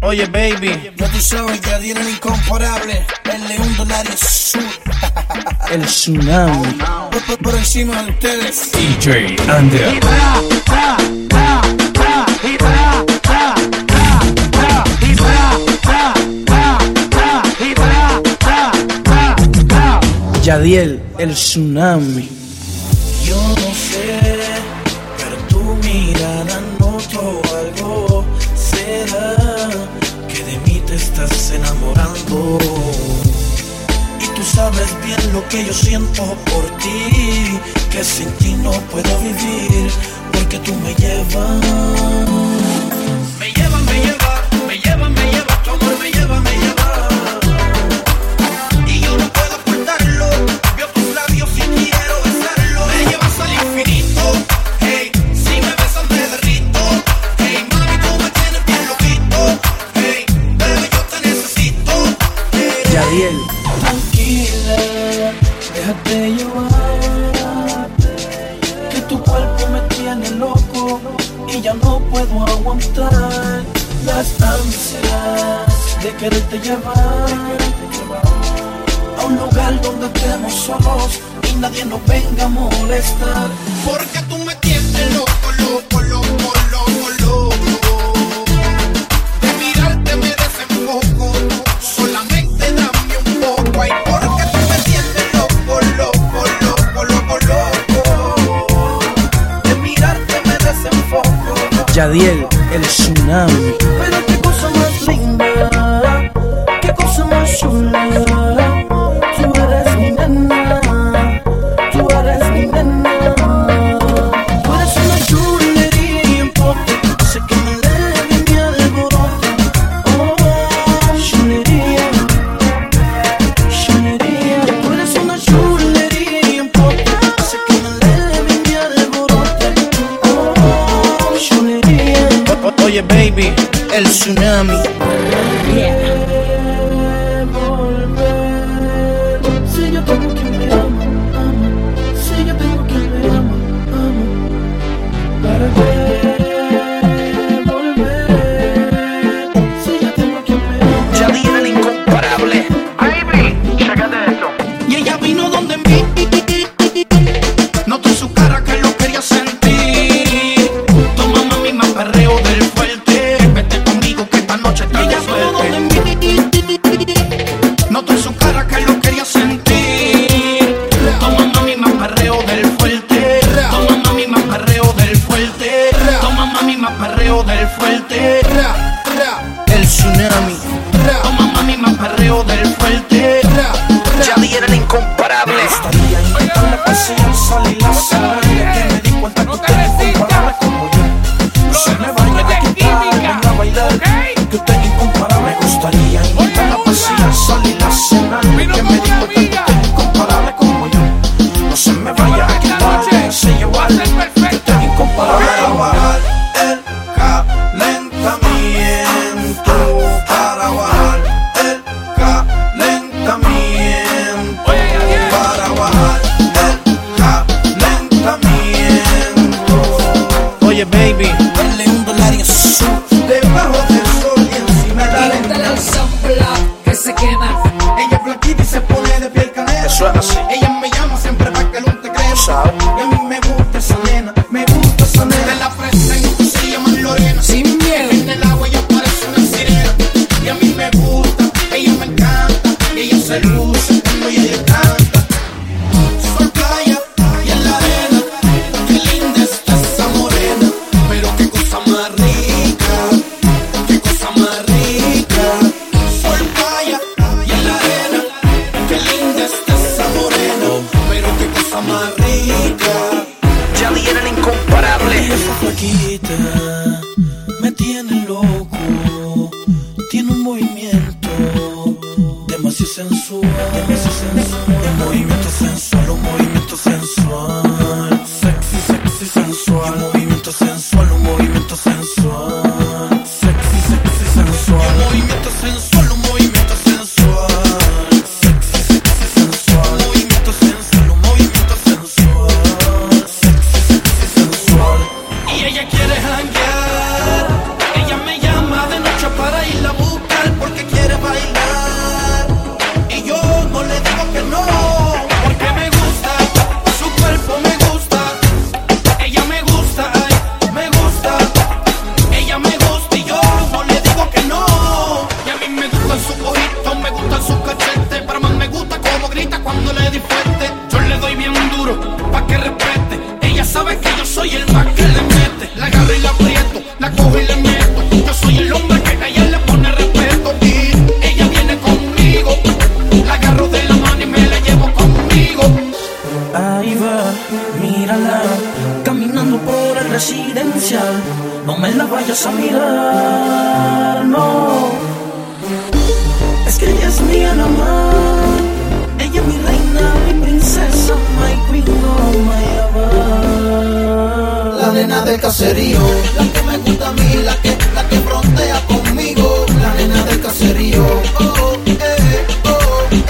Oye, baby. Yo te soy Yadier el incomparable, el león donario sur. el tsunami. Por, encima de ustedes. DJ Ander. Yadiel, el tsunami. Yo tú sabes bien lo que yo siento por ti, que sin ti no puedo vivir, porque tú me llevas. Me llevas, me llevas, me llevas, me llevas, tu amor me llevas. Que tu cuerpo me tiene loco y ya no puedo aguantar las ansias de quererte llevar a un lugar donde estemos solos y nadie nos venga a molestar. Porque tú me Yadiel, el tsunami. Pero qué cosa más linda, qué cosa más chula. el tsunami. cachete. Pero más me gusta cómo grita cuando le di fuerte. Yo le doy bien duro, pa' que respete. Ella sabe que yo soy el más que le mete. La agarro y la aprieto, la cojo y le meto. Yo soy el hombre que a ella le pone respeto. Y ella viene conmigo. La agarro de la mano y me la llevo conmigo. Ahí va, mírala. Caminando por el residencial. No me la vayas a mirar, no es mi reina, mi princesa, my queen, oh my love. La nena del caserío, la que me gusta a mí, la que, la que frontea conmigo. La nena del caserío, oh, eh, oh, eh,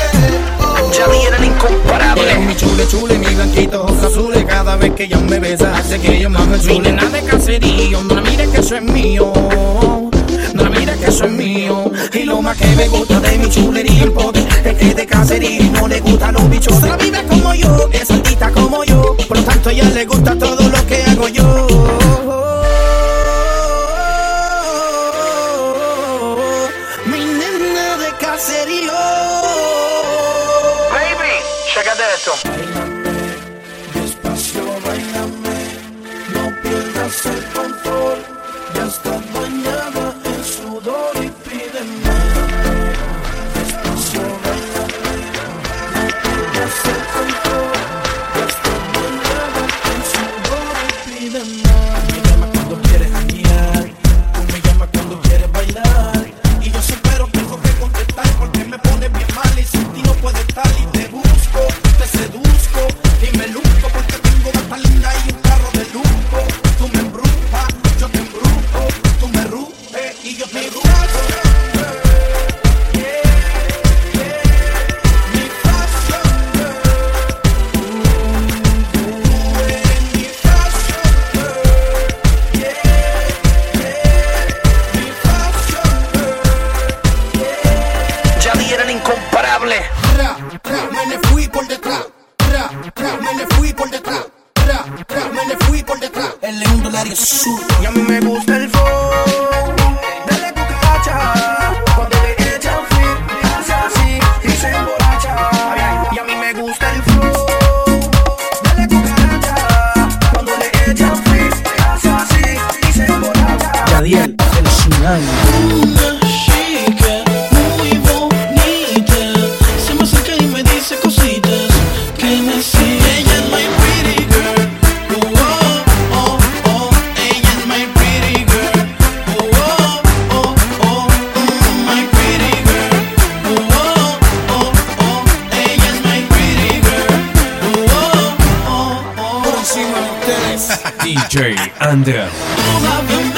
oh. Jelly era incomparable. mi chule chule, mi blanquito ojos azules Cada vez que ella me besa hace que yo más me chule Mi nena de caserío, no la mires que eso es mío Y lo más que me gusta de mi chulería en pote Es que de caserío y no le gustan los bichos la vive como yo, es altita como yo. Por lo tanto a ella le gusta todo lo que hago yo. Mi nena de caserío Baby, chécate esto. Despacio, Y a mí me gusta el flow de la cucaracha Cuando le echan fit, hace así y se emborracha Ay, ay. Y a mí me gusta el flow de la cucaracha Cuando le echan fit, hace así y se emborracha Yadiel, el tsunami. Una chica muy bonita se me acerca y me dice cositas que me sigue. DJ Andrew.